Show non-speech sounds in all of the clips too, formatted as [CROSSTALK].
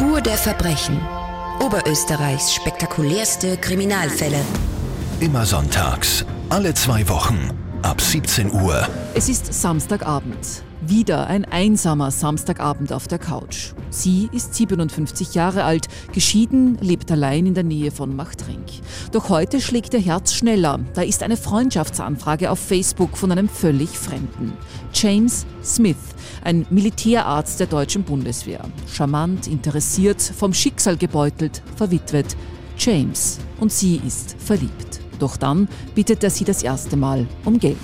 Spur der Verbrechen. Oberösterreichs spektakulärste Kriminalfälle. Immer sonntags, alle zwei Wochen, ab 17 Uhr. Es ist Samstagabend. Wieder ein einsamer Samstagabend auf der Couch. Sie ist 57 Jahre alt, geschieden, lebt allein in der Nähe von Machtrenk. Doch heute schlägt ihr Herz schneller. Da ist eine Freundschaftsanfrage auf Facebook von einem völlig Fremden. James Smith, ein Militärarzt der deutschen Bundeswehr. Charmant, interessiert, vom Schicksal gebeutelt, verwitwet. James. Und sie ist verliebt. Doch dann bittet er sie das erste Mal um Geld.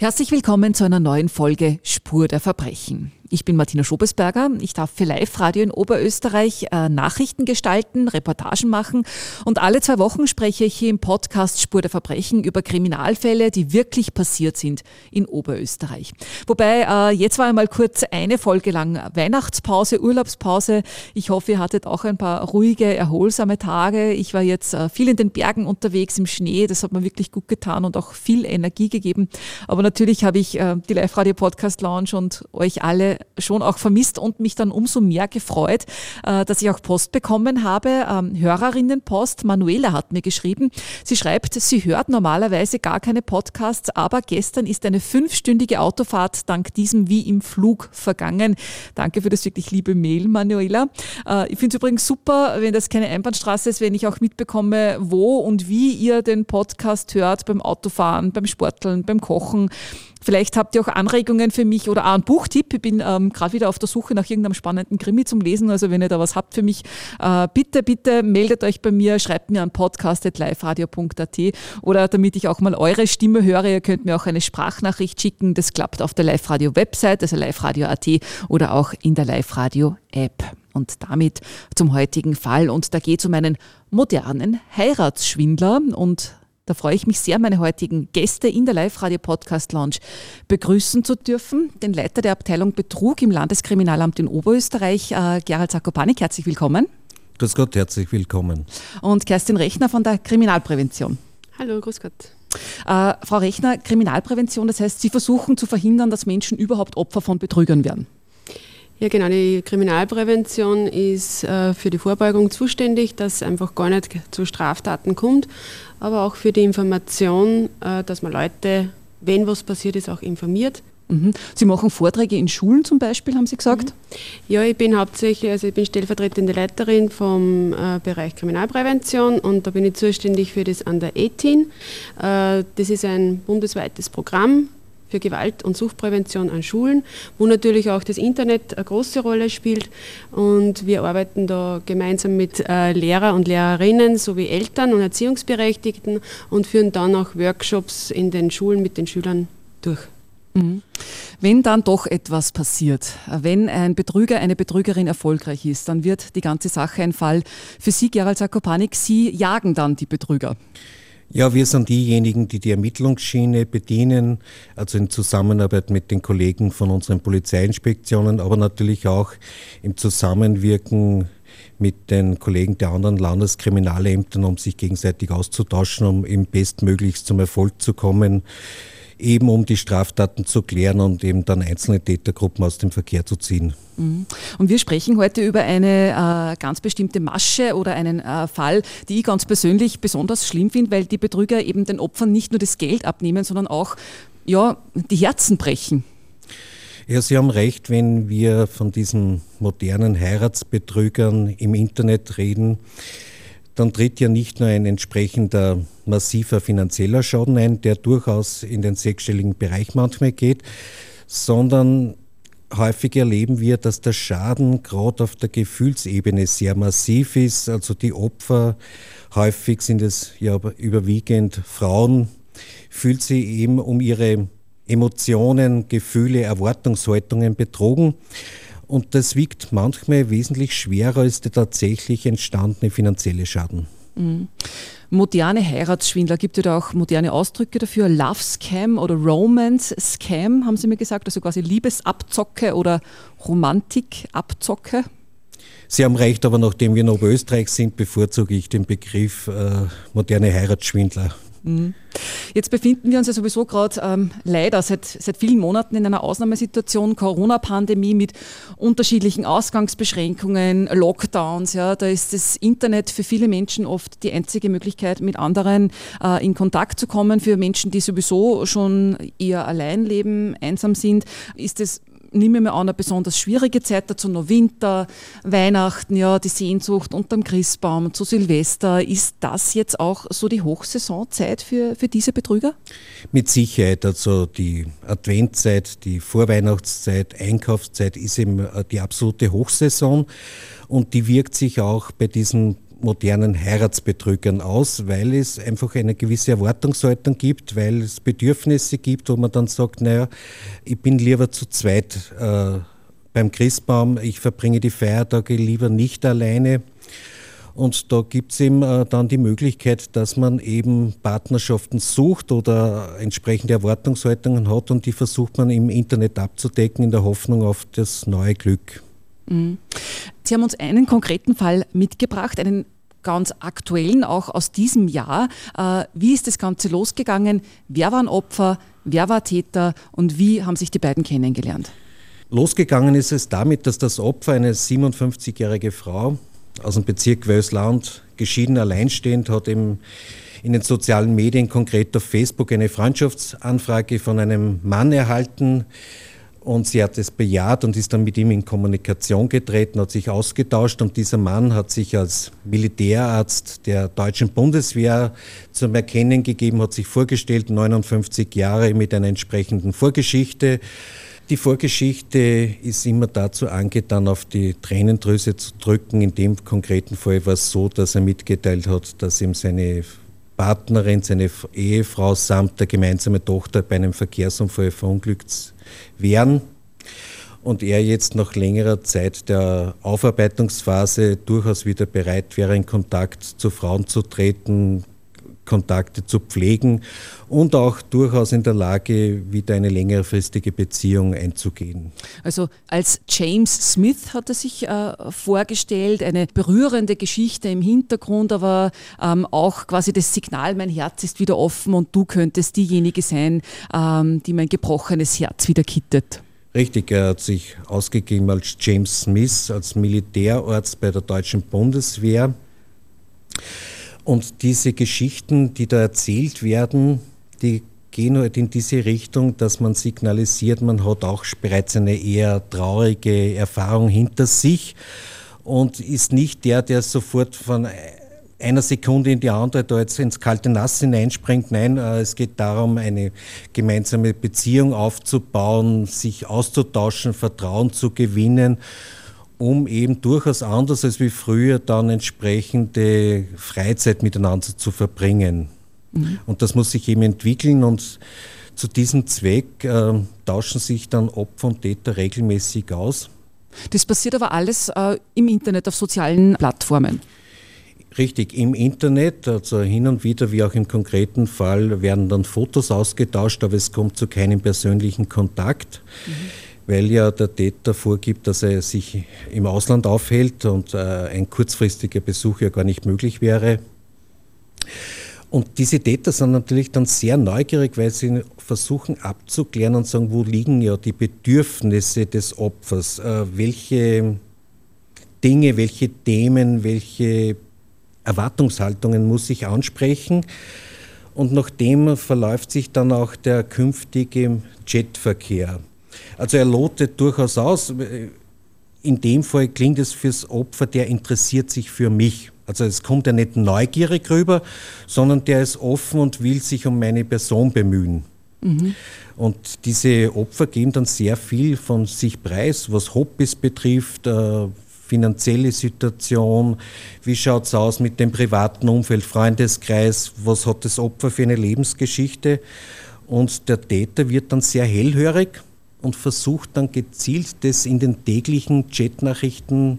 Herzlich willkommen zu einer neuen Folge Spur der Verbrechen. Ich bin Martina Schobesberger. Ich darf für Live-Radio in Oberösterreich äh, Nachrichten gestalten, Reportagen machen. Und alle zwei Wochen spreche ich hier im Podcast Spur der Verbrechen über Kriminalfälle, die wirklich passiert sind in Oberösterreich. Wobei, äh, jetzt war einmal kurz eine Folge lang Weihnachtspause, Urlaubspause. Ich hoffe, ihr hattet auch ein paar ruhige, erholsame Tage. Ich war jetzt äh, viel in den Bergen unterwegs im Schnee. Das hat mir wirklich gut getan und auch viel Energie gegeben. Aber natürlich habe ich äh, die Live-Radio Podcast Lounge und euch alle schon auch vermisst und mich dann umso mehr gefreut, äh, dass ich auch Post bekommen habe. Ähm, Hörerinnenpost. Manuela hat mir geschrieben. Sie schreibt, sie hört normalerweise gar keine Podcasts, aber gestern ist eine fünfstündige Autofahrt dank diesem wie im Flug vergangen. Danke für das wirklich liebe Mail, Manuela. Äh, ich finde es übrigens super, wenn das keine Einbahnstraße ist, wenn ich auch mitbekomme, wo und wie ihr den Podcast hört beim Autofahren, beim Sporteln, beim Kochen. Vielleicht habt ihr auch Anregungen für mich oder auch einen Buchtipp. Ich bin ähm, gerade wieder auf der Suche nach irgendeinem spannenden Krimi zum Lesen. Also wenn ihr da was habt für mich, äh, bitte, bitte meldet euch bei mir, schreibt mir an podcast.liveradio.at oder damit ich auch mal eure Stimme höre, ihr könnt mir auch eine Sprachnachricht schicken. Das klappt auf der Live-Radio-Website, also liveradio.at oder auch in der Live-Radio-App. Und damit zum heutigen Fall. Und da geht es um einen modernen Heiratsschwindler und da freue ich mich sehr, meine heutigen Gäste in der Live-Radio-Podcast-Lounge begrüßen zu dürfen. Den Leiter der Abteilung Betrug im Landeskriminalamt in Oberösterreich, äh, Gerald Sakopanik. Herzlich willkommen. Grüß Gott, herzlich willkommen. Und Kerstin Rechner von der Kriminalprävention. Hallo, grüß Gott. Äh, Frau Rechner, Kriminalprävention, das heißt, Sie versuchen zu verhindern, dass Menschen überhaupt Opfer von Betrügern werden. Ja, genau. Die Kriminalprävention ist äh, für die Vorbeugung zuständig, dass es einfach gar nicht zu Straftaten kommt, aber auch für die Information, äh, dass man Leute, wenn was passiert ist, auch informiert. Mhm. Sie machen Vorträge in Schulen zum Beispiel, haben Sie gesagt? Mhm. Ja, ich bin hauptsächlich, also ich bin stellvertretende Leiterin vom äh, Bereich Kriminalprävention und da bin ich zuständig für das Under 18. Äh, das ist ein bundesweites Programm, für Gewalt- und Suchtprävention an Schulen, wo natürlich auch das Internet eine große Rolle spielt. Und wir arbeiten da gemeinsam mit äh, Lehrer und Lehrerinnen sowie Eltern und Erziehungsberechtigten und führen dann auch Workshops in den Schulen mit den Schülern durch. Mhm. Wenn dann doch etwas passiert, wenn ein Betrüger, eine Betrügerin erfolgreich ist, dann wird die ganze Sache ein Fall für Sie, Gerald Sakopanik. Sie jagen dann die Betrüger. Ja, wir sind diejenigen, die die Ermittlungsschiene bedienen, also in Zusammenarbeit mit den Kollegen von unseren Polizeiinspektionen, aber natürlich auch im Zusammenwirken mit den Kollegen der anderen Landeskriminalämtern, um sich gegenseitig auszutauschen, um eben bestmöglichst zum Erfolg zu kommen eben um die Straftaten zu klären und eben dann einzelne Tätergruppen aus dem Verkehr zu ziehen. Mhm. Und wir sprechen heute über eine äh, ganz bestimmte Masche oder einen äh, Fall, die ich ganz persönlich besonders schlimm finde, weil die Betrüger eben den Opfern nicht nur das Geld abnehmen, sondern auch ja, die Herzen brechen. Ja, Sie haben recht, wenn wir von diesen modernen Heiratsbetrügern im Internet reden dann tritt ja nicht nur ein entsprechender massiver finanzieller Schaden ein, der durchaus in den sechsstelligen Bereich manchmal geht, sondern häufig erleben wir, dass der Schaden gerade auf der Gefühlsebene sehr massiv ist. Also die Opfer, häufig sind es ja überwiegend Frauen, fühlt sie eben um ihre Emotionen, Gefühle, Erwartungshaltungen betrogen. Und das wiegt manchmal wesentlich schwerer als der tatsächlich entstandene finanzielle Schaden. Mhm. Moderne Heiratsschwindler, gibt es da auch moderne Ausdrücke dafür? Love Scam oder Romance Scam, haben Sie mir gesagt, also quasi Liebesabzocke oder Romantikabzocke? Sie haben recht, aber nachdem wir in Oberösterreich sind, bevorzuge ich den Begriff äh, moderne Heiratsschwindler. Mhm. Jetzt befinden wir uns ja sowieso gerade ähm, leider seit, seit vielen Monaten in einer Ausnahmesituation, Corona-Pandemie mit unterschiedlichen Ausgangsbeschränkungen, Lockdowns. Ja, da ist das Internet für viele Menschen oft die einzige Möglichkeit, mit anderen äh, in Kontakt zu kommen. Für Menschen, die sowieso schon eher allein leben, einsam sind, ist es nehme ich mir an, eine besonders schwierige Zeit, dazu noch Winter, Weihnachten, ja, die Sehnsucht unterm Christbaum, zu Silvester. Ist das jetzt auch so die Hochsaisonzeit für, für diese Betrüger? Mit Sicherheit. Also die Adventzeit, die Vorweihnachtszeit, Einkaufszeit ist eben die absolute Hochsaison und die wirkt sich auch bei diesen modernen Heiratsbetrügern aus, weil es einfach eine gewisse Erwartungshaltung gibt, weil es Bedürfnisse gibt, wo man dann sagt, naja, ich bin lieber zu zweit äh, beim Christbaum, ich verbringe die Feiertage lieber nicht alleine. Und da gibt es eben äh, dann die Möglichkeit, dass man eben Partnerschaften sucht oder entsprechende Erwartungshaltungen hat und die versucht man im Internet abzudecken in der Hoffnung auf das neue Glück. Mhm. Sie haben uns einen konkreten Fall mitgebracht, einen ganz aktuellen, auch aus diesem Jahr. Äh, wie ist das Ganze losgegangen? Wer waren Opfer? Wer war Täter? Und wie haben sich die beiden kennengelernt? Losgegangen ist es damit, dass das Opfer, eine 57-jährige Frau aus dem Bezirk Wölsland, geschieden alleinstehend, hat im in den sozialen Medien, konkret auf Facebook, eine Freundschaftsanfrage von einem Mann erhalten, und sie hat es bejaht und ist dann mit ihm in Kommunikation getreten, hat sich ausgetauscht und dieser Mann hat sich als Militärarzt der deutschen Bundeswehr zum Erkennen gegeben, hat sich vorgestellt, 59 Jahre mit einer entsprechenden Vorgeschichte. Die Vorgeschichte ist immer dazu angetan, auf die Tränendrüse zu drücken. In dem konkreten Fall war es so, dass er mitgeteilt hat, dass ihm seine Partnerin, seine Ehefrau samt der gemeinsame Tochter bei einem Verkehrsunfall verunglückt wären und er jetzt nach längerer Zeit der Aufarbeitungsphase durchaus wieder bereit wäre, in Kontakt zu Frauen zu treten, Kontakte zu pflegen und auch durchaus in der Lage, wieder eine längerfristige Beziehung einzugehen. Also als James Smith hat er sich äh, vorgestellt, eine berührende Geschichte im Hintergrund, aber ähm, auch quasi das Signal, mein Herz ist wieder offen und du könntest diejenige sein, ähm, die mein gebrochenes Herz wieder kittet. Richtig, er hat sich ausgegeben als James Smith, als Militärarzt bei der deutschen Bundeswehr. Und diese Geschichten, die da erzählt werden, die gehen halt in diese Richtung, dass man signalisiert, man hat auch bereits eine eher traurige Erfahrung hinter sich und ist nicht der, der sofort von einer Sekunde in die andere da jetzt ins kalte Nass hineinspringt. Nein, äh, es geht darum, eine gemeinsame Beziehung aufzubauen, sich auszutauschen, Vertrauen zu gewinnen um eben durchaus anders als wie früher dann entsprechende Freizeit miteinander zu verbringen. Mhm. Und das muss sich eben entwickeln und zu diesem Zweck äh, tauschen sich dann Opfer und Täter regelmäßig aus. Das passiert aber alles äh, im Internet, auf sozialen Plattformen. Richtig, im Internet, also hin und wieder, wie auch im konkreten Fall, werden dann Fotos ausgetauscht, aber es kommt zu keinem persönlichen Kontakt. Mhm weil ja der Täter vorgibt, dass er sich im Ausland aufhält und äh, ein kurzfristiger Besuch ja gar nicht möglich wäre. Und diese Täter sind natürlich dann sehr neugierig, weil sie versuchen abzuklären und sagen, wo liegen ja die Bedürfnisse des Opfers, äh, welche Dinge, welche Themen, welche Erwartungshaltungen muss ich ansprechen. Und nach dem verläuft sich dann auch der künftige Jetverkehr. Also er lotet durchaus aus. In dem Fall klingt es fürs Opfer, der interessiert sich für mich. Also es kommt ja nicht neugierig rüber, sondern der ist offen und will sich um meine Person bemühen. Mhm. Und diese Opfer geben dann sehr viel von sich preis, was Hobbys betrifft, äh, finanzielle Situation, wie schaut es aus mit dem privaten Umfeld, Freundeskreis, was hat das Opfer für eine Lebensgeschichte. Und der Täter wird dann sehr hellhörig und versucht dann gezielt das in den täglichen Chatnachrichten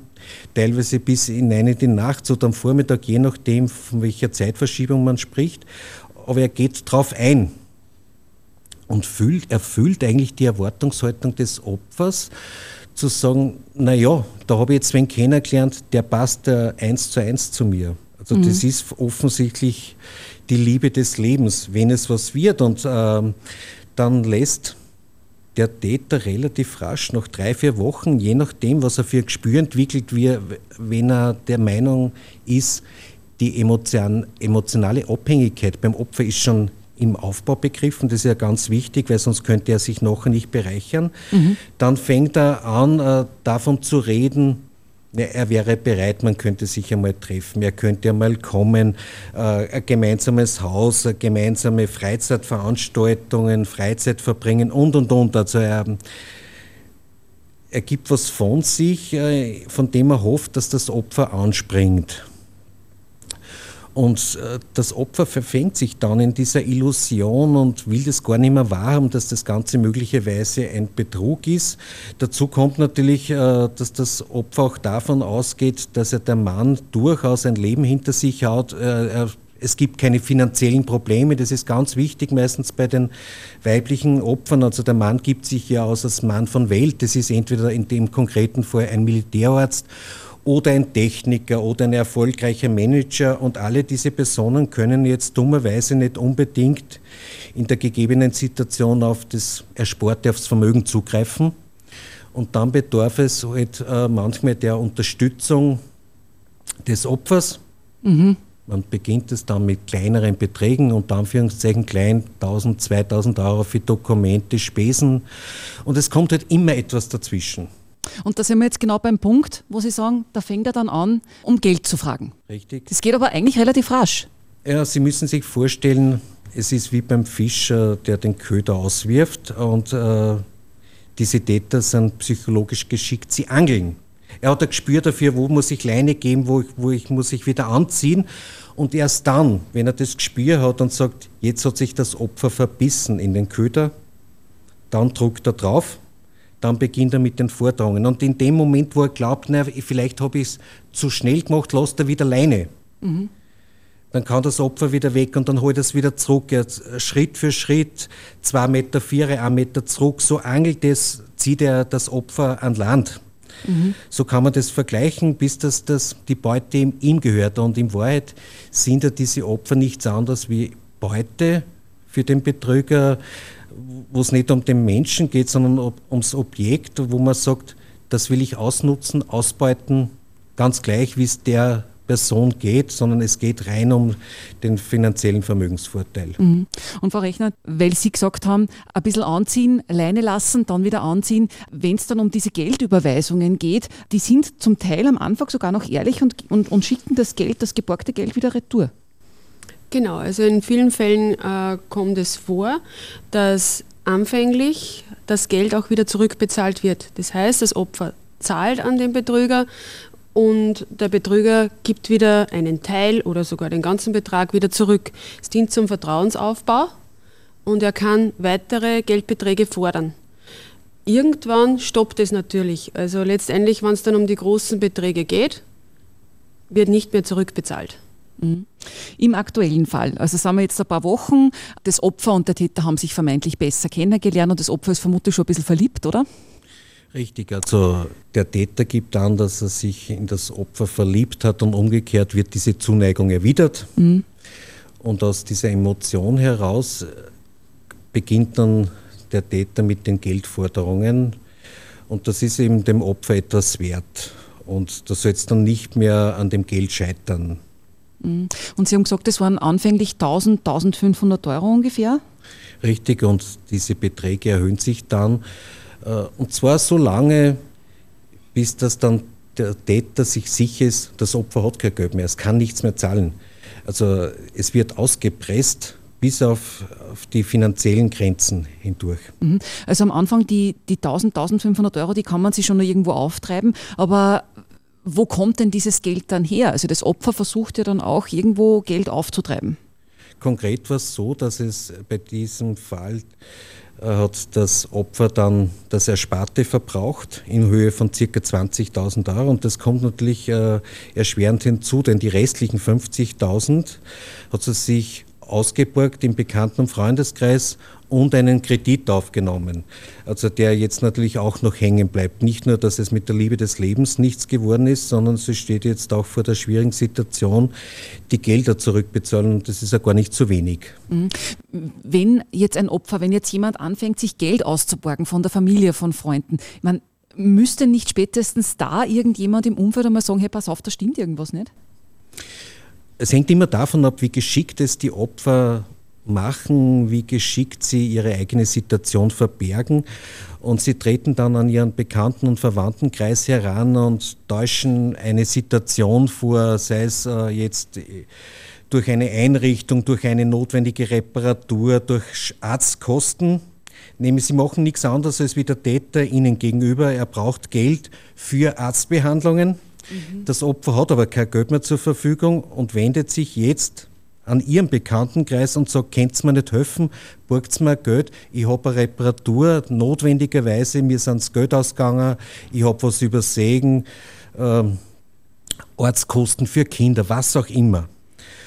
teilweise bis hinein in die Nacht oder am Vormittag, je nachdem, von welcher Zeitverschiebung man spricht. Aber er geht drauf ein und fühlt, erfüllt eigentlich die Erwartungshaltung des Opfers, zu sagen, naja, da habe ich jetzt wen kennengelernt, der passt eins zu eins zu mir. Also mhm. das ist offensichtlich die Liebe des Lebens, wenn es was wird. Und ähm, dann lässt der Täter relativ rasch, nach drei, vier Wochen, je nachdem, was er für ein Gespür entwickelt, wie, wenn er der Meinung ist, die emotion, emotionale Abhängigkeit beim Opfer ist schon im Aufbau begriffen, das ist ja ganz wichtig, weil sonst könnte er sich nachher nicht bereichern. Mhm. Dann fängt er an, äh, davon zu reden, er wäre bereit, man könnte sich einmal treffen, er könnte einmal kommen, äh, ein gemeinsames Haus, gemeinsame Freizeitveranstaltungen, Freizeit verbringen und und und. Also er, er gibt was von sich, äh, von dem er hofft, dass das Opfer anspringt. Und äh, das Opfer verfängt sich dann in dieser Illusion und will das gar nicht mehr wahrhaben, dass das Ganze möglicherweise ein Betrug ist. Dazu kommt natürlich, äh, dass das Opfer auch davon ausgeht, dass er der Mann durchaus ein Leben hinter sich hat. Äh, es gibt keine finanziellen Probleme, das ist ganz wichtig meistens bei den weiblichen Opfern. Also der Mann gibt sich ja aus als Mann von Welt, das ist entweder in dem konkreten Fall ein Militärarzt oder ein Techniker oder ein erfolgreicher Manager. Und alle diese Personen können jetzt dummerweise nicht unbedingt in der gegebenen Situation auf das Ersporte, aufs Vermögen zugreifen. Und dann bedarf es halt äh, manchmal der Unterstützung des Opfers. Mhm. Man beginnt es dann mit kleineren Beträgen, unter Anführungszeichen klein, 1000, 2000 Euro für Dokumente, Spesen. Und es kommt halt immer etwas dazwischen. Und da sind wir jetzt genau beim Punkt, wo Sie sagen, da fängt er dann an, um Geld zu fragen. Richtig. Das geht aber eigentlich relativ rasch. Ja, Sie müssen sich vorstellen, es ist wie beim Fischer, der den Köder auswirft und äh, diese Täter sind psychologisch geschickt, sie angeln. Er hat ein Gespür dafür, wo muss ich Leine geben, wo, wo ich muss ich wieder anziehen. Und erst dann, wenn er das Gespür hat und sagt, jetzt hat sich das Opfer verbissen in den Köder, dann druckt er drauf dann beginnt er mit den Vortragungen. Und in dem Moment, wo er glaubt, na, vielleicht habe ich es zu schnell gemacht, lässt er wieder Leine. Mhm. Dann kann das Opfer wieder weg und dann holt er es wieder zurück. Er, Schritt für Schritt, zwei Meter vier, ein Meter zurück, so angelt es, zieht er das Opfer an Land. Mhm. So kann man das vergleichen, bis das, das die Beute ihm gehört. Und in Wahrheit sind ja diese Opfer nichts anderes wie Beute für den Betrüger, wo es nicht um den Menschen geht, sondern ums Objekt, wo man sagt, das will ich ausnutzen, ausbeuten, ganz gleich, wie es der Person geht, sondern es geht rein um den finanziellen Vermögensvorteil. Mhm. Und Frau Rechner, weil Sie gesagt haben, ein bisschen anziehen, Leine lassen, dann wieder anziehen, wenn es dann um diese Geldüberweisungen geht, die sind zum Teil am Anfang sogar noch ehrlich und, und, und schicken das Geld, das geborgte Geld wieder retour. Genau, also in vielen Fällen äh, kommt es vor, dass anfänglich das Geld auch wieder zurückbezahlt wird. Das heißt, das Opfer zahlt an den Betrüger und der Betrüger gibt wieder einen Teil oder sogar den ganzen Betrag wieder zurück. Es dient zum Vertrauensaufbau und er kann weitere Geldbeträge fordern. Irgendwann stoppt es natürlich. Also letztendlich, wenn es dann um die großen Beträge geht, wird nicht mehr zurückbezahlt. Mhm. Im aktuellen Fall, also sagen wir jetzt ein paar Wochen, das Opfer und der Täter haben sich vermeintlich besser kennengelernt und das Opfer ist vermutlich schon ein bisschen verliebt, oder? Richtig, also der Täter gibt an, dass er sich in das Opfer verliebt hat und umgekehrt wird diese Zuneigung erwidert. Mhm. Und aus dieser Emotion heraus beginnt dann der Täter mit den Geldforderungen und das ist eben dem Opfer etwas wert. Und das soll jetzt dann nicht mehr an dem Geld scheitern. Mhm. Und Sie haben gesagt, das waren anfänglich 1000, 1500 Euro ungefähr? Richtig, und diese Beträge erhöhen sich dann. Äh, und zwar so lange, bis das dann der Täter sich sicher ist, das Opfer hat kein Geld mehr, es kann nichts mehr zahlen. Also es wird ausgepresst bis auf, auf die finanziellen Grenzen hindurch. Mhm. Also am Anfang die, die 1000, 1500 Euro, die kann man sich schon noch irgendwo auftreiben, aber wo kommt denn dieses Geld dann her? Also das Opfer versucht ja dann auch irgendwo Geld aufzutreiben. Konkret war es so, dass es bei diesem Fall äh, hat das Opfer dann das Ersparte verbraucht in Höhe von ca. 20.000 Euro. Und das kommt natürlich äh, erschwerend hinzu, denn die restlichen 50.000 hat sie sich ausgeborgt im Bekannten- und Freundeskreis und einen Kredit aufgenommen. Also der jetzt natürlich auch noch hängen bleibt. Nicht nur, dass es mit der Liebe des Lebens nichts geworden ist, sondern sie steht jetzt auch vor der schwierigen Situation, die Gelder zurückbezahlen und das ist ja gar nicht zu wenig. Mhm. Wenn jetzt ein Opfer, wenn jetzt jemand anfängt, sich Geld auszuborgen von der Familie, von Freunden, meine, müsste nicht spätestens da irgendjemand im Umfeld einmal sagen, hey, pass auf, da stimmt irgendwas nicht? Es hängt immer davon ab, wie geschickt es die Opfer machen, wie geschickt sie ihre eigene Situation verbergen. Und sie treten dann an ihren Bekannten- und Verwandtenkreis heran und täuschen eine Situation vor, sei es äh, jetzt äh, durch eine Einrichtung, durch eine notwendige Reparatur, durch Arztkosten. Nämlich, sie machen nichts anderes als wie der Täter ihnen gegenüber. Er braucht Geld für Arztbehandlungen. Mhm. Das Opfer hat aber kein Geld mehr zur Verfügung und wendet sich jetzt an ihrem Bekanntenkreis und sagt, könnt ihr mir nicht helfen, borgt mir Geld, ich habe eine Reparatur, notwendigerweise, mir sind das Geld ausgegangen, ich habe was übersehen, äh, Ortskosten für Kinder, was auch immer.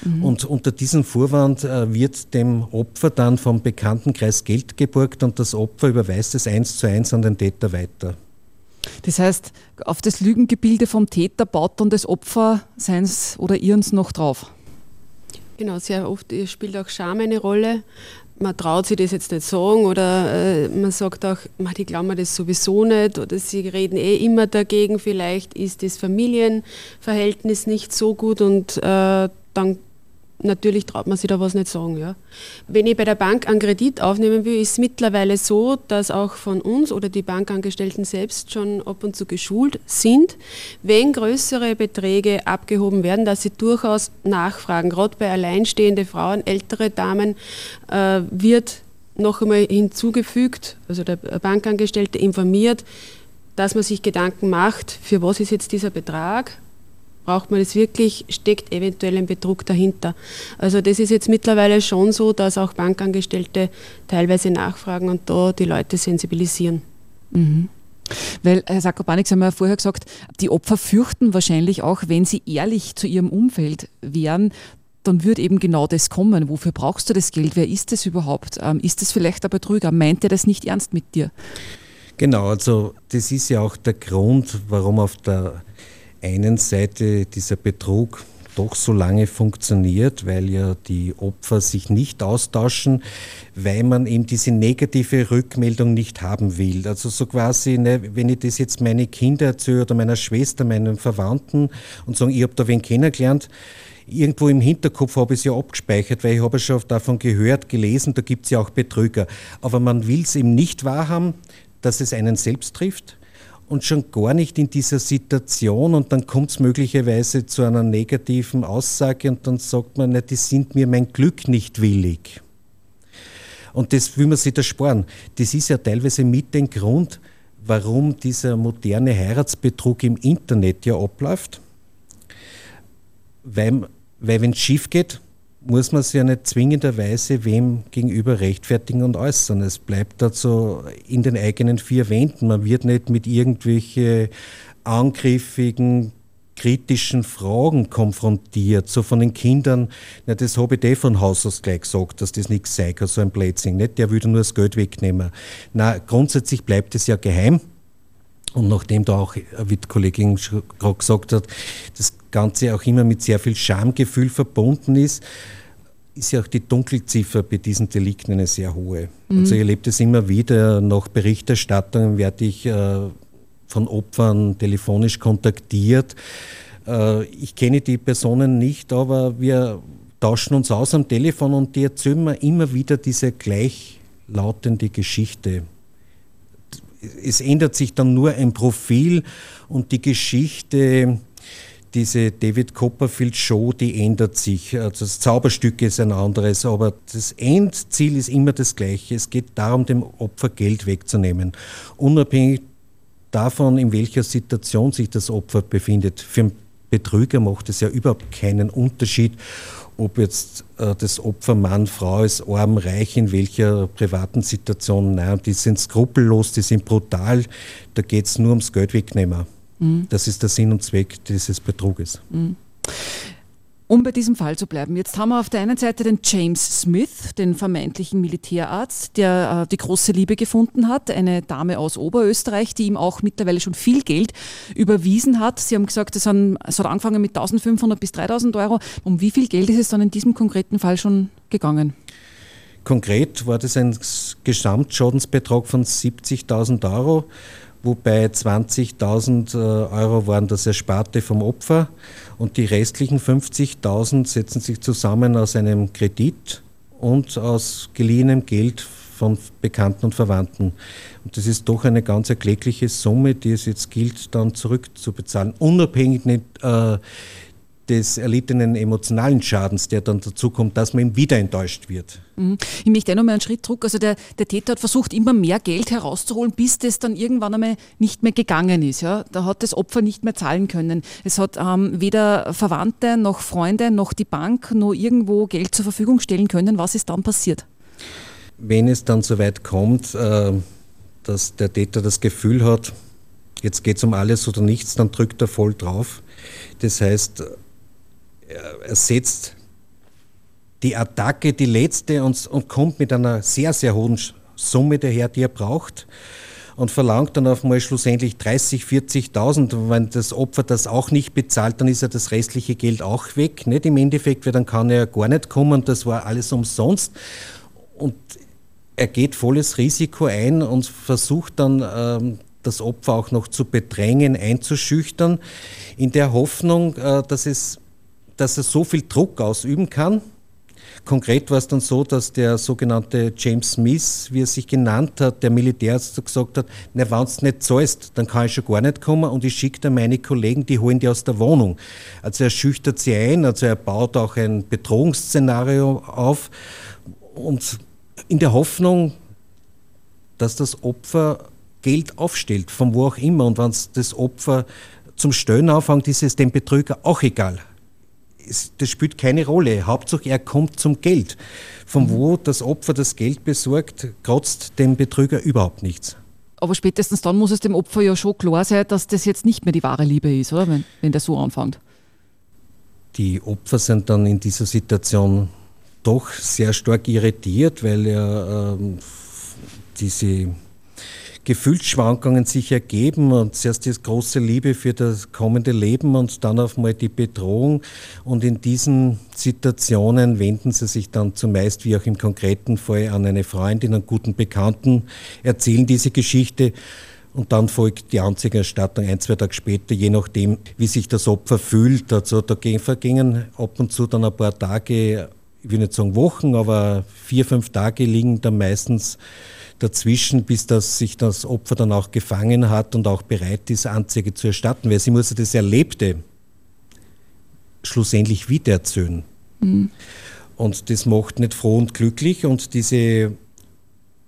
Mhm. Und unter diesem Vorwand äh, wird dem Opfer dann vom Bekanntenkreis Geld geborgt und das Opfer überweist es eins zu eins an den Täter weiter. Das heißt, auf das Lügengebilde vom Täter baut dann das Opfer seins oder ihrens noch drauf? Genau, sehr oft spielt auch Scham eine Rolle. Man traut sich das jetzt nicht sagen oder äh, man sagt auch, die glauben mir das sowieso nicht oder sie reden eh immer dagegen. Vielleicht ist das Familienverhältnis nicht so gut und äh, dann natürlich traut man sich da was nicht sagen. Ja. Wenn ich bei der Bank einen Kredit aufnehmen will, ist es mittlerweile so, dass auch von uns oder die Bankangestellten selbst schon ab und zu geschult sind, wenn größere Beträge abgehoben werden, dass sie durchaus nachfragen. Gerade bei alleinstehenden Frauen, ältere Damen, äh, wird noch einmal hinzugefügt, also der Bankangestellte informiert, dass man sich Gedanken macht, für was ist jetzt dieser Betrag, Braucht man das wirklich? Steckt eventuell ein Betrug dahinter? Also das ist jetzt mittlerweile schon so, dass auch Bankangestellte teilweise nachfragen und da die Leute sensibilisieren. Mhm. Weil, Herr Sakopanik, Sie haben ja vorher gesagt, die Opfer fürchten wahrscheinlich auch, wenn sie ehrlich zu ihrem Umfeld wären, dann würde eben genau das kommen. Wofür brauchst du das Geld? Wer ist das überhaupt? Ähm, ist das vielleicht ein Betrüger? Meint er das nicht ernst mit dir? Genau, also das ist ja auch der Grund, warum auf der einen Seite dieser Betrug doch so lange funktioniert, weil ja die Opfer sich nicht austauschen, weil man eben diese negative Rückmeldung nicht haben will. Also so quasi, ne, wenn ich das jetzt meine Kinder erzähle oder meiner Schwester, meinen Verwandten und sagen, ich habe da wen kennengelernt, irgendwo im Hinterkopf habe ich es ja abgespeichert, weil ich habe schon davon gehört, gelesen, da gibt es ja auch Betrüger. Aber man will es eben nicht wahrhaben, dass es einen selbst trifft und schon gar nicht in dieser Situation und dann kommt es möglicherweise zu einer negativen Aussage und dann sagt man, na, die sind mir mein Glück nicht willig. Und das will man sich da sparen. Das ist ja teilweise mit dem Grund, warum dieser moderne Heiratsbetrug im Internet ja abläuft. Weil, weil wenn es schief geht, muss man sich ja nicht zwingenderweise wem gegenüber rechtfertigen und äußern. Es bleibt dazu in den eigenen vier Wänden. Man wird nicht mit irgendwelchen angriffigen, kritischen Fragen konfrontiert, so von den Kindern, na, das habe ich eh von Haus aus gleich gesagt, dass das nichts sei so ein Blödsinn, nicht? Der würde nur das Geld wegnehmen. Na, grundsätzlich bleibt es ja geheim. Und nachdem da auch, wie die Kollegin gerade gesagt hat, das Ganze auch immer mit sehr viel Schamgefühl verbunden ist, ist ja auch die Dunkelziffer bei diesen Delikten eine sehr hohe. Mhm. Also ich erlebe das immer wieder, nach Berichterstattungen werde ich äh, von Opfern telefonisch kontaktiert. Äh, ich kenne die Personen nicht, aber wir tauschen uns aus am Telefon und die erzählen mir immer wieder diese gleichlautende Geschichte es ändert sich dann nur ein Profil und die Geschichte, diese David Copperfield Show, die ändert sich. Also das Zauberstück ist ein anderes, aber das Endziel ist immer das gleiche. Es geht darum, dem Opfer Geld wegzunehmen. Unabhängig davon, in welcher Situation sich das Opfer befindet. Für einen Betrüger macht es ja überhaupt keinen Unterschied, ob jetzt äh, das Opfer Mann, Frau ist, arm, reich, in welcher privaten Situation. Nein, die sind skrupellos, die sind brutal. Da geht es nur ums Geld wegnehmen. Mhm. Das ist der Sinn und Zweck dieses Betruges. Mhm. Um bei diesem Fall zu bleiben, jetzt haben wir auf der einen Seite den James Smith, den vermeintlichen Militärarzt, der äh, die große Liebe gefunden hat, eine Dame aus Oberösterreich, die ihm auch mittlerweile schon viel Geld überwiesen hat. Sie haben gesagt, es, hat angefangen mit 1500 bis 3000 Euro. Um wie viel Geld ist es dann in diesem konkreten Fall schon gegangen? Konkret war das ein Gesamtschadensbetrag von 70.000 Euro wobei 20.000 äh, Euro waren das Ersparte vom Opfer und die restlichen 50.000 setzen sich zusammen aus einem Kredit und aus geliehenem Geld von Bekannten und Verwandten. Und das ist doch eine ganz erklägliche Summe, die es jetzt gilt, dann zurückzubezahlen, unabhängig nicht, äh, des erlittenen emotionalen Schadens, der dann dazu kommt, dass man ihm wieder enttäuscht wird. Mhm. Ich möchte noch mal einen Schritt zurück. Also der, der Täter hat versucht, immer mehr Geld herauszuholen, bis das dann irgendwann einmal nicht mehr gegangen ist. Ja? Da hat das Opfer nicht mehr zahlen können. Es hat ähm, weder Verwandte noch Freunde noch die Bank noch irgendwo Geld zur Verfügung stellen können. Was ist dann passiert? Wenn es dann so weit kommt, äh, dass der Täter das Gefühl hat, jetzt geht es um alles oder nichts, dann drückt er voll drauf. Das heißt, er setzt die Attacke, die letzte, und, und kommt mit einer sehr, sehr hohen Summe daher, die er braucht und verlangt dann auf mal schlussendlich 30, 40.000. Wenn das Opfer das auch nicht bezahlt, dann ist ja das restliche Geld auch weg. Nicht im Endeffekt, weil dann kann er gar nicht kommen. Das war alles umsonst. Und er geht volles Risiko ein und versucht dann ähm, das Opfer auch noch zu bedrängen, einzuschüchtern, in der Hoffnung, äh, dass es dass er so viel Druck ausüben kann. Konkret war es dann so, dass der sogenannte James Smith, wie er sich genannt hat, der Militärarzt gesagt hat, na, wenn du nicht zahlst, dann kann ich schon gar nicht kommen und ich schicke dann meine Kollegen, die holen die aus der Wohnung. Also er schüchtert sie ein, also er baut auch ein Bedrohungsszenario auf und in der Hoffnung, dass das Opfer Geld aufstellt, von wo auch immer. Und wenn das Opfer zum Stöhnen anfängt, ist es dem Betrüger auch egal das spielt keine Rolle. Hauptsache, er kommt zum Geld. Von wo das Opfer das Geld besorgt, kratzt dem Betrüger überhaupt nichts. Aber spätestens dann muss es dem Opfer ja schon klar sein, dass das jetzt nicht mehr die wahre Liebe ist, oder? Wenn, wenn der so anfängt. Die Opfer sind dann in dieser Situation doch sehr stark irritiert, weil ja ähm, diese Gefühlsschwankungen sich ergeben und zuerst die große Liebe für das kommende Leben und dann auf mal die Bedrohung. Und in diesen Situationen wenden sie sich dann zumeist, wie auch im konkreten Fall, an eine Freundin, einen guten Bekannten, erzählen diese Geschichte. Und dann folgt die Anzeigerstattung ein, zwei Tage später, je nachdem, wie sich das Opfer fühlt. Also da vergingen ab und zu dann ein paar Tage, ich will nicht sagen Wochen, aber vier, fünf Tage liegen dann meistens dazwischen, bis das sich das Opfer dann auch gefangen hat und auch bereit ist, Anzeige zu erstatten, weil sie muss ja das Erlebte schlussendlich wiedererzählen. Mhm. Und das macht nicht froh und glücklich und diese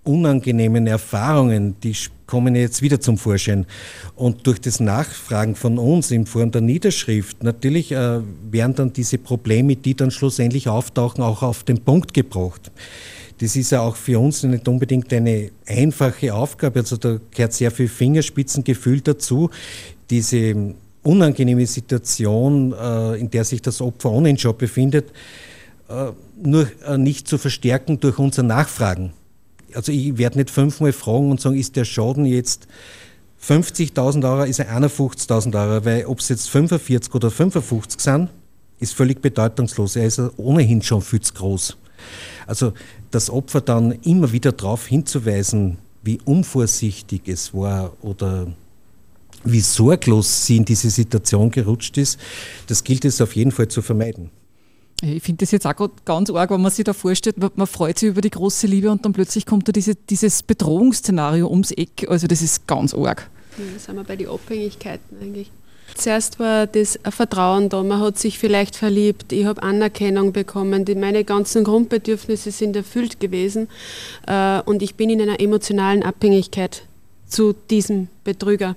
unangenehmen Erfahrungen, die kommen jetzt wieder zum Vorschein. Und durch das Nachfragen von uns in Form der Niederschrift, natürlich äh, werden dann diese Probleme, die dann schlussendlich auftauchen, auch auf den Punkt gebracht. Das ist ja auch für uns nicht unbedingt eine einfache Aufgabe. Also da gehört sehr viel Fingerspitzengefühl dazu. Diese unangenehme Situation, äh, in der sich das Opfer ohnehin schon befindet, äh, nur äh, nicht zu verstärken durch unser Nachfragen. Also ich werde nicht fünfmal fragen und sagen, ist der Schaden jetzt 50.000 Euro, ist er 51.000 Euro, weil ob es jetzt 45 oder 55 sind, ist völlig bedeutungslos. Er ist ohnehin schon viel zu groß. Also das Opfer dann immer wieder darauf hinzuweisen, wie unvorsichtig es war oder wie sorglos sie in diese Situation gerutscht ist, das gilt es auf jeden Fall zu vermeiden. Ich finde das jetzt auch ganz arg, wenn man sich da vorstellt, man freut sich über die große Liebe und dann plötzlich kommt da diese, dieses Bedrohungsszenario ums Eck. Also das ist ganz arg. Ja, da sind wir bei den Abhängigkeiten eigentlich. Zuerst war das Vertrauen da, man hat sich vielleicht verliebt, ich habe Anerkennung bekommen, meine ganzen Grundbedürfnisse sind erfüllt gewesen äh, und ich bin in einer emotionalen Abhängigkeit zu diesem Betrüger.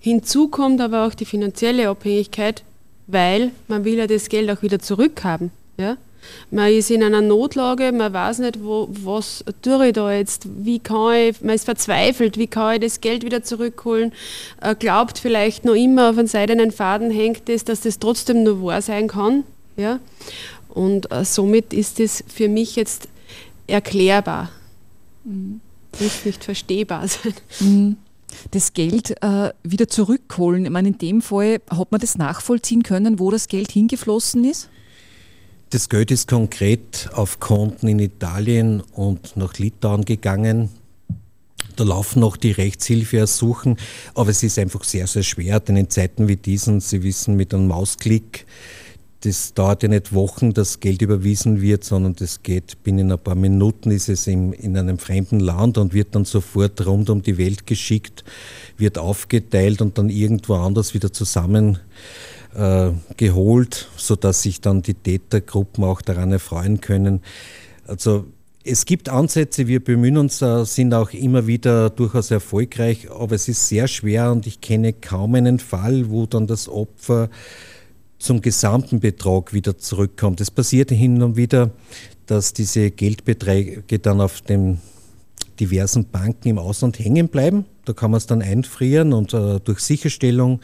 Hinzu kommt aber auch die finanzielle Abhängigkeit, weil man will ja das Geld auch wieder zurückhaben. Ja? Man ist in einer Notlage, man weiß nicht, wo, was tue ich da jetzt, wie kann ich, man ist verzweifelt, wie kann ich das Geld wieder zurückholen, äh, glaubt vielleicht noch immer auf einen seidenen Faden hängt es, dass das trotzdem nur wahr sein kann. Ja? Und äh, somit ist es für mich jetzt erklärbar. Mhm. Muss nicht verstehbar sein. [LAUGHS] Mhm. Das Geld äh, wieder zurückholen. Ich meine, in dem Fall hat man das nachvollziehen können, wo das Geld hingeflossen ist? Das Geld ist konkret auf Konten in Italien und nach Litauen gegangen. Da laufen noch die Rechtshilfeersuchen, aber es ist einfach sehr, sehr schwer, denn in Zeiten wie diesen, Sie wissen, mit einem Mausklick das dauert ja nicht Wochen, dass Geld überwiesen wird, sondern das geht binnen ein paar Minuten, ist es in, in einem fremden Land und wird dann sofort rund um die Welt geschickt, wird aufgeteilt und dann irgendwo anders wieder zusammen äh, geholt, sodass sich dann die Tätergruppen auch daran erfreuen können. Also es gibt Ansätze, wir bemühen uns, sind auch immer wieder durchaus erfolgreich, aber es ist sehr schwer und ich kenne kaum einen Fall, wo dann das Opfer zum gesamten Betrag wieder zurückkommt. Es passiert hin und wieder, dass diese Geldbeträge dann auf den diversen Banken im Ausland hängen bleiben. Da kann man es dann einfrieren und äh, durch Sicherstellung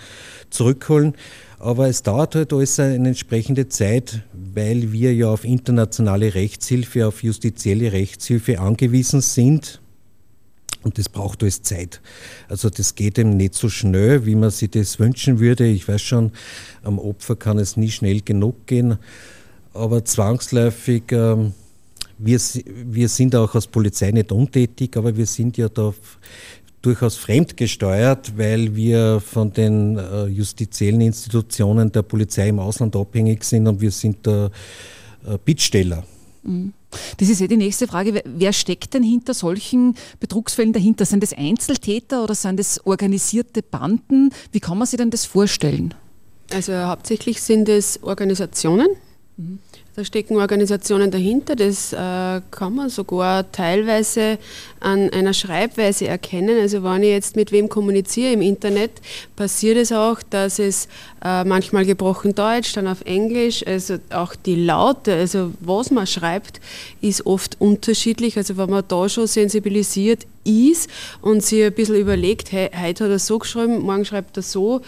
zurückholen. Aber es dauert halt alles eine entsprechende Zeit, weil wir ja auf internationale Rechtshilfe, auf justizielle Rechtshilfe angewiesen sind. Und das braucht alles Zeit. Also das geht eben nicht so schnell, wie man sich das wünschen würde. Ich weiß schon, am Opfer kann es nie schnell genug gehen. Aber zwangsläufig, ähm, wir, wir sind auch als Polizei nicht untätig, aber wir sind ja da durchaus fremdgesteuert, weil wir von den äh, justiziellen Institutionen der Polizei im Ausland abhängig sind und wir sind der äh, Bittsteller. Mhm. Das ist eh die nächste Frage. Wer steckt denn hinter solchen Betrugsfällen dahinter? Sind das Einzeltäter oder sind das organisierte Banden? Wie kann man sich denn das vorstellen? Also hauptsächlich sind es Organisationen. Da stecken Organisationen dahinter, das äh, kann man sogar teilweise an einer Schreibweise erkennen. Also wenn ich jetzt mit wem kommuniziere im Internet, passiert es auch, dass es äh, manchmal gebrochen Deutsch, dann auf Englisch, also auch die Laute, also was man schreibt, ist oft unterschiedlich. Also wenn man da schon sensibilisiert ist und sich ein bisschen überlegt, hey, heute hat er so geschrieben, morgen schreibt er so,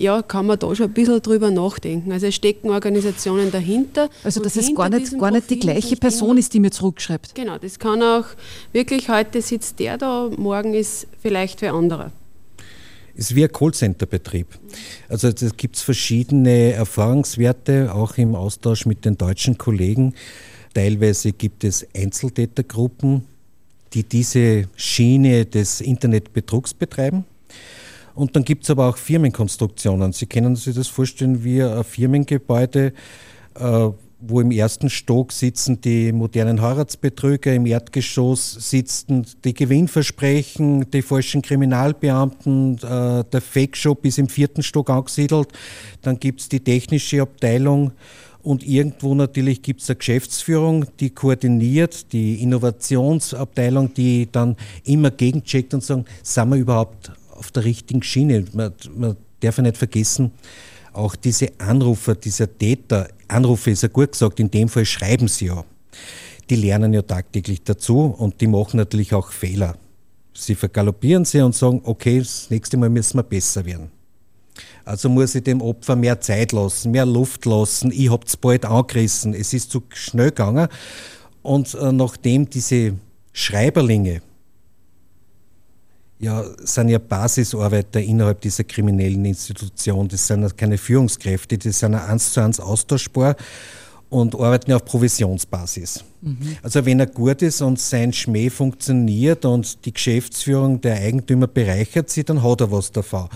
ja, kann man da schon ein bisschen drüber nachdenken. Also es stecken Organisationen dahinter. Also dass es gar nicht, gar nicht die gleiche Person ist, die mir zurückschreibt. Genau, das kann auch wirklich, heute sitzt der da, morgen ist vielleicht wer anderer. Es ist wie ein Callcenter-Betrieb. Also es gibt verschiedene Erfahrungswerte, auch im Austausch mit den deutschen Kollegen. Teilweise gibt es Einzeltätergruppen, die diese Schiene des Internetbetrugs betreiben. Und dann gibt es aber auch Firmenkonstruktionen. Sie können sich das vorstellen wie ein Firmengebäude, äh, wo im ersten Stock sitzen die modernen Heiratsbetrüger, im Erdgeschoss sitzen die Gewinnversprechen, die falschen Kriminalbeamten, äh, der Fake-Shop ist im vierten Stock angesiedelt, dann gibt es die technische Abteilung und irgendwo natürlich gibt es eine Geschäftsführung, die koordiniert, die Innovationsabteilung, die dann immer gegencheckt und sagen, sind wir überhaupt auf der richtigen Schiene. Man, man darf ja nicht vergessen, auch diese Anrufer, dieser Täter, Anrufe ist ja gut gesagt, in dem Fall schreiben sie ja. Die lernen ja tagtäglich dazu und die machen natürlich auch Fehler. Sie vergaloppieren sie und sagen, okay, das nächste Mal müssen wir besser werden. Also muss ich dem Opfer mehr Zeit lassen, mehr Luft lassen. Ich hab's bald angerissen. Es ist zu schnell gegangen. Und äh, nachdem diese Schreiberlinge ja, sind ja Basisarbeiter innerhalb dieser kriminellen Institution. Das sind keine Führungskräfte, die sind eins zu eins austauschbar und arbeiten ja auf Provisionsbasis. Mhm. Also wenn er gut ist und sein Schmäh funktioniert und die Geschäftsführung der Eigentümer bereichert sie, dann hat er was davon.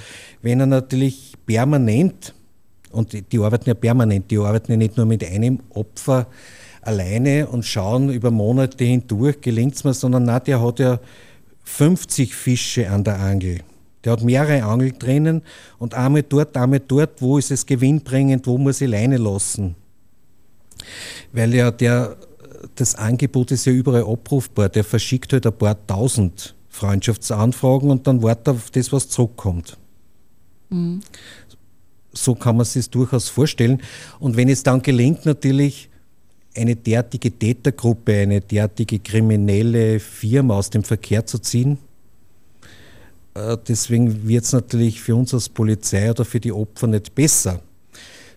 Wenn er natürlich permanent, und die, die arbeiten ja permanent, die arbeiten ja nicht nur mit einem Opfer alleine und schauen über Monate hindurch, gelingt es mir, sondern na, der hat ja 50 Fische an der Angel. Der hat mehrere Angel drinnen und einmal dort, einmal dort, wo ist es gewinnbringend, wo muss ich Leine lassen. Weil ja der, das Angebot ist ja überall abrufbar. Der verschickt halt ein paar tausend Freundschaftsanfragen und dann wartet auf das, was zurückkommt. Mhm. So kann man sich durchaus vorstellen. Und wenn es dann gelingt, natürlich eine derartige Tätergruppe, eine derartige kriminelle Firma aus dem Verkehr zu ziehen. Äh, deswegen wird es natürlich für uns als Polizei oder für die Opfer nicht besser.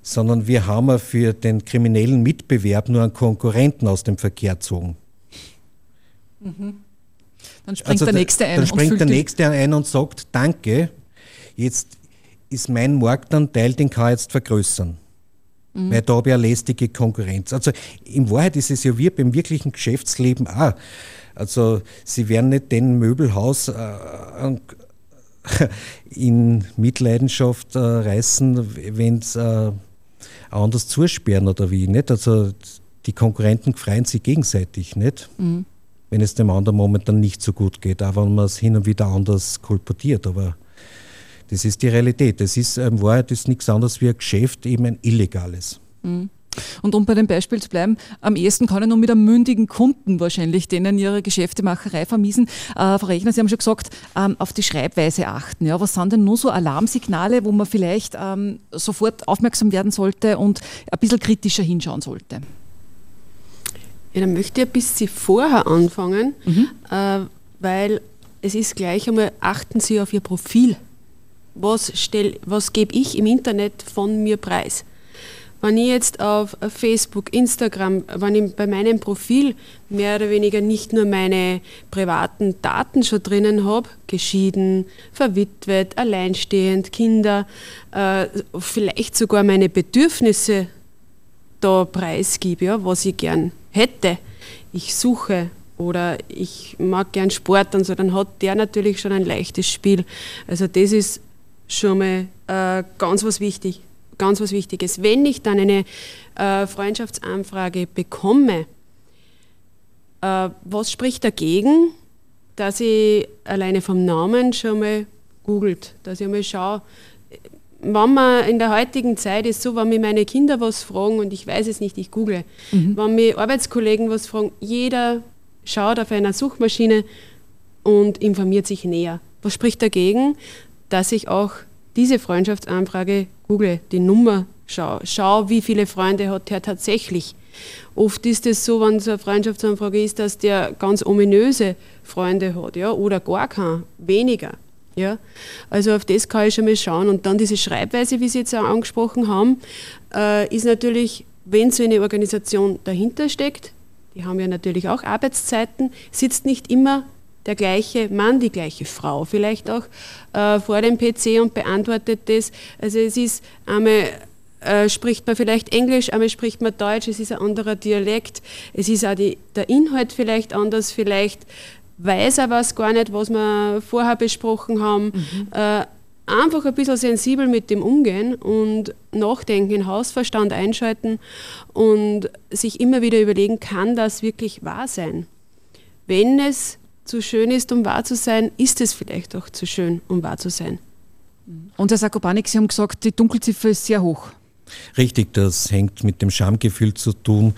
sondern wir haben für den kriminellen Mitbewerb nur einen Konkurrenten aus dem Verkehr gezogen. Mhm. Dann springt also der Nächste ein. Dann springt der Nächste ein und sagt, danke, jetzt ist mein Marktanteil, den kann ich jetzt vergrößern. Mhm. Weil da habe ich eine lästige Konkurrenz. Also in Wahrheit ist es ja wie beim wirklichen Geschäftsleben auch. Also sie werden nicht den Möbelhaus äh, [LAUGHS] in Mitleidenschaft äh, reißen, wenn es äh, anders zusperren oder wie. Nicht? Also die Konkurrenten freuen sich gegenseitig, nicht? Mhm. Wenn es dem anderen momentan nicht so gut geht, auch wenn man es hin und wieder anders kolportiert. Aber das ist die Realität. Das ist in Wahrheit ist nichts anderes wie ein Geschäft, eben ein illegales. Mhm. Und um bei dem Beispiel zu bleiben, am ehesten kann ich nur mit einem mündigen Kunden wahrscheinlich denen ihre Geschäftemacherei vermiesen. Äh, Frau Rechner, Sie haben schon gesagt, ähm, auf die Schreibweise achten. Ja, was sind denn nur so Alarmsignale, wo man vielleicht ähm, sofort aufmerksam werden sollte und ein bisschen kritischer hinschauen sollte? Ja, dann möchte ich ein bisschen vorher anfangen, mhm. äh, weil es ist gleich einmal, achten Sie auf Ihr Profil was, was gebe ich im Internet von mir preis. Wenn ich jetzt auf Facebook, Instagram, wenn ich bei meinem Profil mehr oder weniger nicht nur meine privaten Daten schon drinnen habe, geschieden, verwitwet, alleinstehend, Kinder, äh, vielleicht sogar meine Bedürfnisse da preisgebe, ja, was ich gern hätte. Ich suche oder ich mag gern Sport und so, dann hat der natürlich schon ein leichtes Spiel. Also das ist schon mal äh, ganz was wichtig, ganz was Wichtiges. Wenn ich dann eine äh, Freundschaftsanfrage bekomme, äh, was spricht dagegen, dass ich alleine vom Namen schon mal googelt, dass ich mal schaue, wenn man in der heutigen Zeit ist so, wenn mir meine Kinder was fragen und ich weiß es nicht, ich google. Mhm. Wenn mir Arbeitskollegen was fragen, jeder schaut auf einer Suchmaschine und informiert sich näher. Was spricht dagegen, dass ich auch diese Freundschaftsanfrage google, die Nummer schaue, schau, wie viele Freunde hat er tatsächlich. Oft ist es so, wenn es eine Freundschaftsanfrage ist, dass der ganz ominöse Freunde hat, ja, oder gar keinen, weniger. Ja, also auf das kann ich schon mal schauen. Und dann diese Schreibweise, wie Sie jetzt auch angesprochen haben, äh, ist natürlich, wenn so eine Organisation dahinter steckt, die haben ja natürlich auch Arbeitszeiten, sitzt nicht immer der gleiche Mann, die gleiche Frau vielleicht auch äh, vor dem PC und beantwortet das. Also es ist einmal äh, spricht man vielleicht Englisch, einmal spricht man Deutsch, es ist ein anderer Dialekt, es ist auch die, der Inhalt vielleicht anders, vielleicht weiß er was gar nicht, was wir vorher besprochen haben. Mhm. Äh, einfach ein bisschen sensibel mit dem umgehen und nachdenken, den Hausverstand einschalten und sich immer wieder überlegen, kann das wirklich wahr sein? Wenn es zu schön ist, um wahr zu sein, ist es vielleicht auch zu schön, um wahr zu sein. Und Herr Sakopanik, Sie haben gesagt, die Dunkelziffer ist sehr hoch. Richtig, das hängt mit dem Schamgefühl zu tun.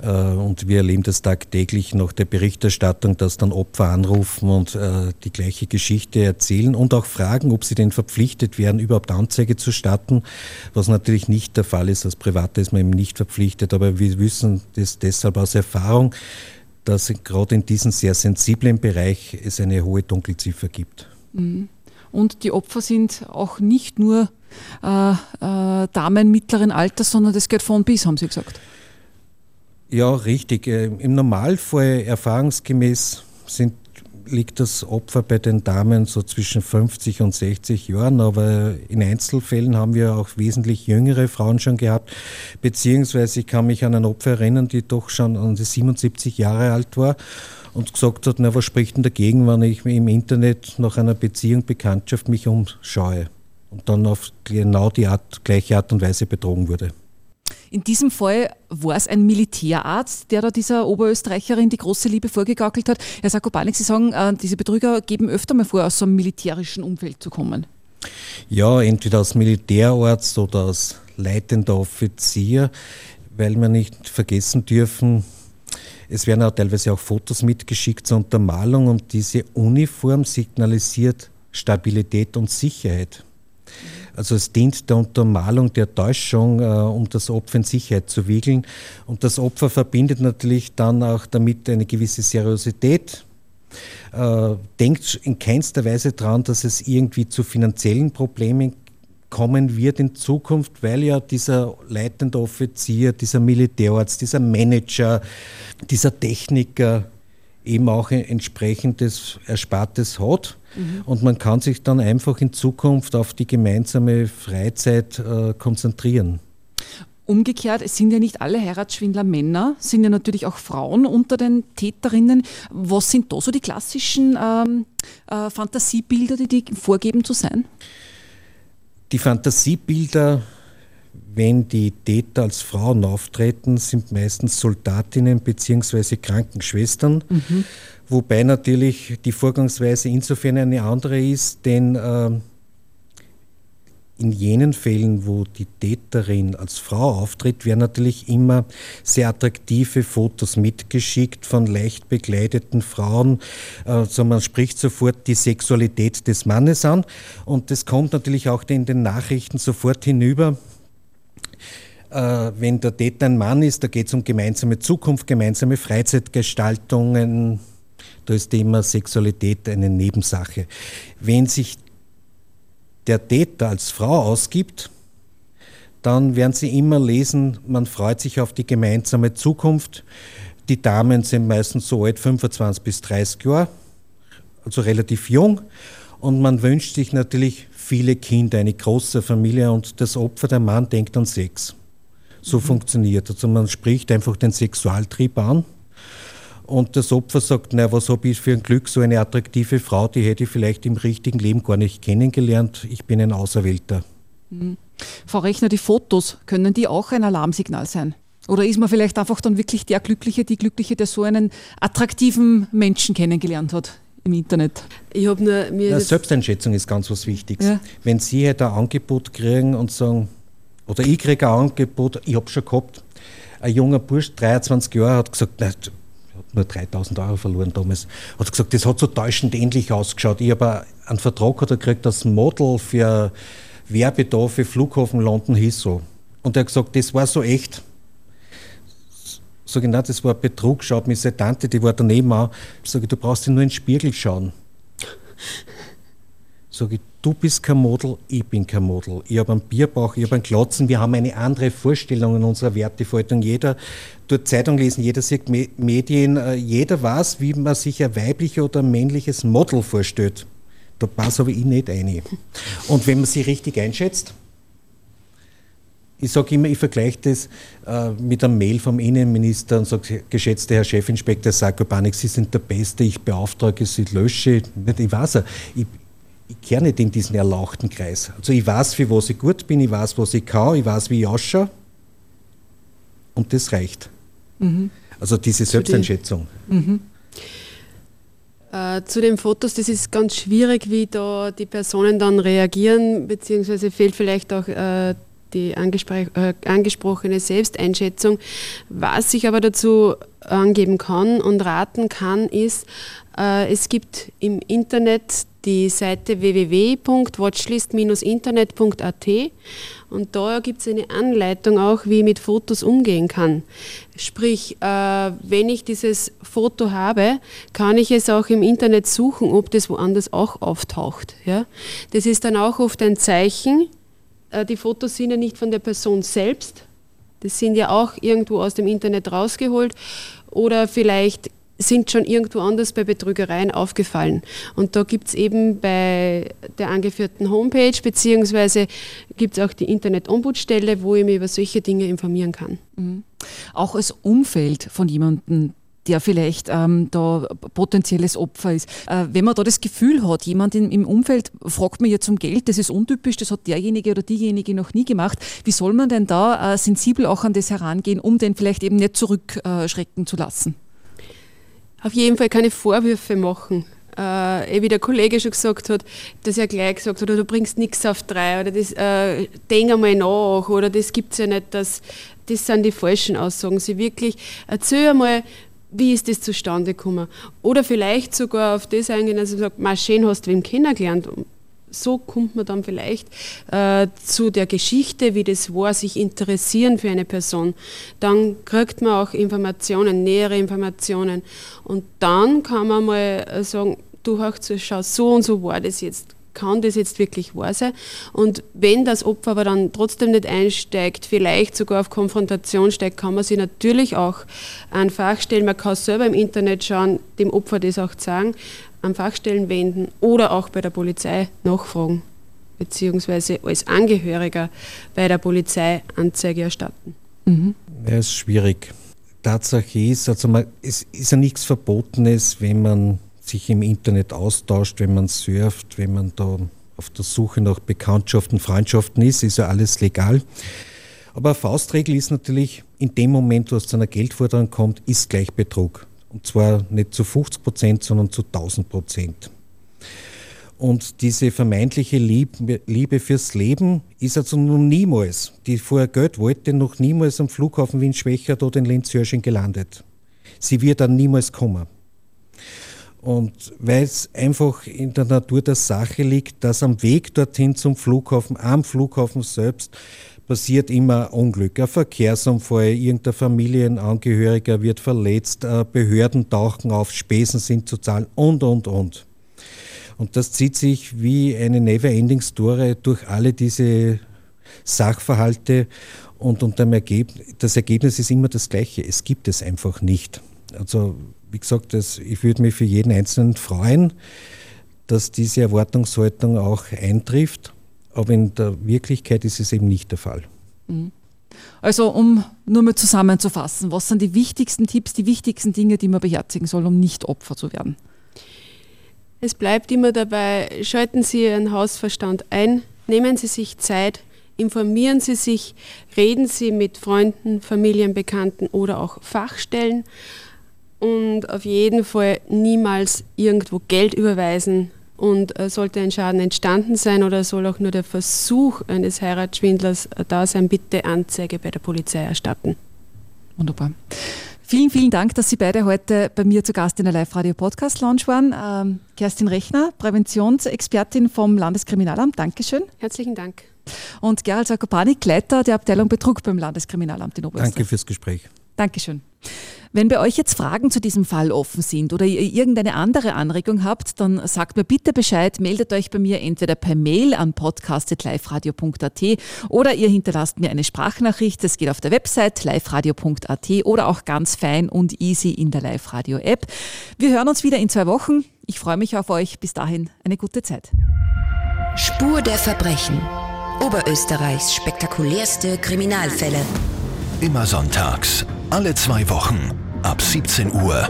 Äh, und wir erleben das tagtäglich nach der Berichterstattung, dass dann Opfer anrufen und äh, die gleiche Geschichte erzählen und auch fragen, ob sie denn verpflichtet werden, überhaupt Anzeige zu starten, was natürlich nicht der Fall ist. Als Privater ist man eben nicht verpflichtet, aber wir wissen das deshalb aus Erfahrung, dass gerade in diesem sehr sensiblen Bereich es eine hohe Dunkelziffer gibt. Mhm. Und die Opfer sind auch nicht nur äh, äh, Damen mittleren Alters, sondern das geht von bis, haben Sie gesagt. Ja, richtig. Äh, Im Normalfall erfahrungsgemäß sind liegt das Opfer bei den Damen so zwischen 50 und 60 Jahren, aber in Einzelfällen haben wir auch wesentlich jüngere Frauen schon gehabt, beziehungsweise ich kann mich an ein Opfer erinnern, die doch schon an die 77 Jahre alt war und gesagt hat, na, was spricht denn dagegen, wenn ich im Internet nach einer Beziehung, Bekanntschaft mich umschaue und dann auf genau die Art, gleiche Art und Weise betrogen wurde. In diesem Fall war es ein Militärarzt, der da dieser Oberösterreicherin die große Liebe vorgegaukelt hat. Herr Sakopanik, Sie sagen, äh, diese Betrüger geben öfter mal vor, aus so einem militärischen Umfeld zu kommen. Ja, entweder als Militärarzt oder als leitender Offizier, weil wir nicht vergessen dürfen, es werden auch teilweise auch Fotos mitgeschickt zur Untermalung und diese Uniform signalisiert Stabilität und Sicherheit. Also es dient der Untermalung der Täuschung, äh, um das Opfer in Sicherheit zu wiegeln. Und das Opfer verbindet natürlich dann auch damit eine gewisse Seriosität, äh, denkt in keinster Weise daran, dass es irgendwie zu finanziellen Problemen kommen wird in Zukunft, weil ja dieser leitende Offizier, dieser Militärarzt, dieser Manager, dieser Techniker eben auch ein entsprechendes Erspartes hat. Mhm. Und man kann sich dann einfach in Zukunft auf die gemeinsame Freizeit äh, konzentrieren. Umgekehrt, es sind ja nicht alle Heiratsschwindler Männer, sind ja natürlich auch Frauen unter den Täterinnen. Was sind da so die klassischen ähm, äh, Fantasiebilder, die die vorgeben zu sein? Die Fantasiebilder, wenn die Täter als Frauen auftreten, sind meistens Soldatinnen bzw. Krankenschwestern. Mhm. Wobei natürlich die Vorgangsweise insofern eine andere ist, denn äh, in jenen Fällen, wo die Täterin als Frau auftritt, werden natürlich immer sehr attraktive Fotos mitgeschickt von leicht bekleideten Frauen. Also man spricht sofort die Sexualität des Mannes an und das kommt natürlich auch in den Nachrichten sofort hinüber. Äh, wenn der Täter ein Mann ist, da geht es um gemeinsame Zukunft, gemeinsame Freizeitgestaltungen. Da ist Thema Sexualität eine Nebensache. Wenn sich der Täter als Frau ausgibt, dann werden Sie immer lesen, man freut sich auf die gemeinsame Zukunft. Die Damen sind meistens so alt, 25 bis 30 Jahre, also relativ jung. Und man wünscht sich natürlich viele Kinder, eine große Familie und das Opfer, der Mann, denkt an Sex. So mhm. funktioniert. Also man spricht einfach den Sexualtrieb an und das Opfer sagt, na, was habe ich für ein Glück, so eine attraktive Frau, die hätte ich vielleicht im richtigen Leben gar nicht kennengelernt. Ich bin ein Auserwählter. Mhm. Frau Rechner, die Fotos, können die auch ein Alarmsignal sein? Oder ist man vielleicht einfach dann wirklich der Glückliche, die Glückliche, der so einen attraktiven Menschen kennengelernt hat im Internet? Ich habe nur mir. Ja, Selbsteinschätzung ist ganz was Wichtiges. Ja. Wenn Sie halt ein Angebot kriegen und sagen, oder ich kriege ein Angebot, ich habe schon gehabt, ein junger Bursch, 23 Jahre, hat gesagt, na, nur 3000 Euro verloren damals. Hat gesagt, das hat so täuschend ähnlich ausgeschaut. Ich habe einen Vertrag gekriegt als Model für Werbedarf für Flughafen London Heathrow. Und er hat gesagt, das war so echt. Ich, nein, das war Betrug, schaut mich seine Tante, die war daneben auch. Sag ich, du brauchst dir nur in den Spiegel schauen. Sag ich, du bist kein Model, ich bin kein Model. Ich habe einen Bierbauch, ich habe einen Glotzen, wir haben eine andere Vorstellung in unserer Werteverhaltung. Jeder tut Zeitung lesen, jeder sieht Medien, äh, jeder weiß, wie man sich ein weibliches oder ein männliches Model vorstellt. Da passe aber ich nicht ein. Und wenn man sie richtig einschätzt, ich sage immer, ich vergleiche das äh, mit einem Mail vom Innenminister und sage, geschätzter Herr Chefinspektor Sarkopanik, Sie sind der Beste, ich beauftrage Sie, lösche. Ich weiß, ich, ich kehre nicht in diesen erlauchten Kreis. Also ich weiß, für was ich gut bin, ich weiß, was ich kann, ich weiß, wie ich ausschaue. Und das reicht. Mhm. Also diese Selbsteinschätzung. Mhm. Äh, zu den Fotos, das ist ganz schwierig, wie da die Personen dann reagieren, beziehungsweise fehlt vielleicht auch äh, die äh, angesprochene Selbsteinschätzung. Was ich aber dazu angeben kann und raten kann, ist, äh, es gibt im Internet die Seite www.watchlist-internet.at und da gibt es eine Anleitung auch, wie ich mit Fotos umgehen kann. Sprich, äh, wenn ich dieses Foto habe, kann ich es auch im Internet suchen, ob das woanders auch auftaucht. Ja? Das ist dann auch oft ein Zeichen. Äh, die Fotos sind ja nicht von der Person selbst, das sind ja auch irgendwo aus dem Internet rausgeholt oder vielleicht sind schon irgendwo anders bei Betrügereien aufgefallen. Und da gibt es eben bei der angeführten Homepage, beziehungsweise gibt es auch die Internet-Ombudsstelle, wo ich mich über solche Dinge informieren kann. Mhm. Auch als Umfeld von jemandem, der vielleicht ähm, da potenzielles Opfer ist. Äh, wenn man da das Gefühl hat, jemand in, im Umfeld fragt mir jetzt um Geld, das ist untypisch, das hat derjenige oder diejenige noch nie gemacht, wie soll man denn da äh, sensibel auch an das herangehen, um den vielleicht eben nicht zurückschrecken zu lassen? auf jeden Fall keine Vorwürfe machen. Äh, eh wie der Kollege schon gesagt hat, dass er gleich gesagt hat, oder du bringst nichts auf drei oder das äh, denk einmal nach oder das gibt es ja nicht, das, das sind die falschen Aussagen. Sie wirklich erzähl einmal, wie ist das zustande gekommen? Oder vielleicht sogar auf das eingehen, dass er sagt, schön hast du wem kennengelernt so kommt man dann vielleicht äh, zu der Geschichte, wie das war, sich interessieren für eine Person. Dann kriegt man auch Informationen, nähere Informationen. Und dann kann man mal äh, sagen, du schau, so und so war das jetzt. Kann das jetzt wirklich wahr sein? Und wenn das Opfer aber dann trotzdem nicht einsteigt, vielleicht sogar auf Konfrontation steigt, kann man sich natürlich auch an Fachstellen, man kann selber im Internet schauen, dem Opfer das auch sagen, an Fachstellen wenden oder auch bei der Polizei nachfragen, beziehungsweise als Angehöriger bei der Polizei Anzeige erstatten. Mhm. Ja, ist schwierig. Tatsache ist, also man, es ist ja nichts Verbotenes, wenn man sich im Internet austauscht, wenn man surft, wenn man da auf der Suche nach Bekanntschaften, Freundschaften ist, ist ja alles legal. Aber Faustregel ist natürlich, in dem Moment, wo es zu einer Geldforderung kommt, ist gleich Betrug. Und zwar nicht zu 50 Prozent, sondern zu 1000 Prozent. Und diese vermeintliche Liebe fürs Leben ist also nun niemals, die vorher Geld wollte, noch niemals am Flughafen Wien-Schwächert oder in Linz-Jörsching gelandet. Sie wird dann niemals kommen. Und weil es einfach in der Natur der Sache liegt, dass am Weg dorthin zum Flughafen, am Flughafen selbst, passiert immer Unglück. Ein Verkehrsunfall, irgendein Familienangehöriger wird verletzt, äh, Behörden tauchen auf, Spesen sind zu zahlen und, und, und. Und das zieht sich wie eine Never-Ending-Story durch alle diese Sachverhalte und, und Ergebnis, das Ergebnis ist immer das gleiche. Es gibt es einfach nicht. Also wie gesagt, das, ich würde mich für jeden Einzelnen freuen, dass diese Erwartungshaltung auch eintrifft. Aber in der Wirklichkeit ist es eben nicht der Fall. Mhm. Also um nur mal zusammenzufassen, was sind die wichtigsten Tipps, die wichtigsten Dinge, die man beherzigen soll, um nicht Opfer zu werden? Es bleibt immer dabei, schalten Sie Ihren Hausverstand ein, nehmen Sie sich Zeit, informieren Sie sich, reden Sie mit Freunden, Familien, Bekannten oder auch Fachstellen und auf jeden Fall niemals irgendwo Geld überweisen. Und äh, sollte ein Schaden entstanden sein oder soll auch nur der Versuch eines Heiratsschwindlers äh, da sein, bitte Anzeige bei der Polizei erstatten. Wunderbar. Vielen, vielen Dank, dass Sie beide heute bei mir zu Gast in der Live-Radio-Podcast-Lounge waren. Ähm, Kerstin Rechner, Präventionsexpertin vom Landeskriminalamt. Dankeschön. Herzlichen Dank. Und Gerald Sakopanik, Leiter der Abteilung Betrug beim Landeskriminalamt in Oberösterreich. Danke fürs Gespräch. Dankeschön. Wenn bei euch jetzt Fragen zu diesem Fall offen sind oder ihr irgendeine andere Anregung habt, dann sagt mir bitte Bescheid, meldet euch bei mir entweder per Mail an podcast.liferadio.at oder ihr hinterlasst mir eine Sprachnachricht. Das geht auf der Website liveradio.at oder auch ganz fein und easy in der Live-Radio-App. Wir hören uns wieder in zwei Wochen. Ich freue mich auf euch. Bis dahin eine gute Zeit. Spur der Verbrechen. Oberösterreichs spektakulärste Kriminalfälle. Immer sonntags, alle zwei Wochen ab 17 Uhr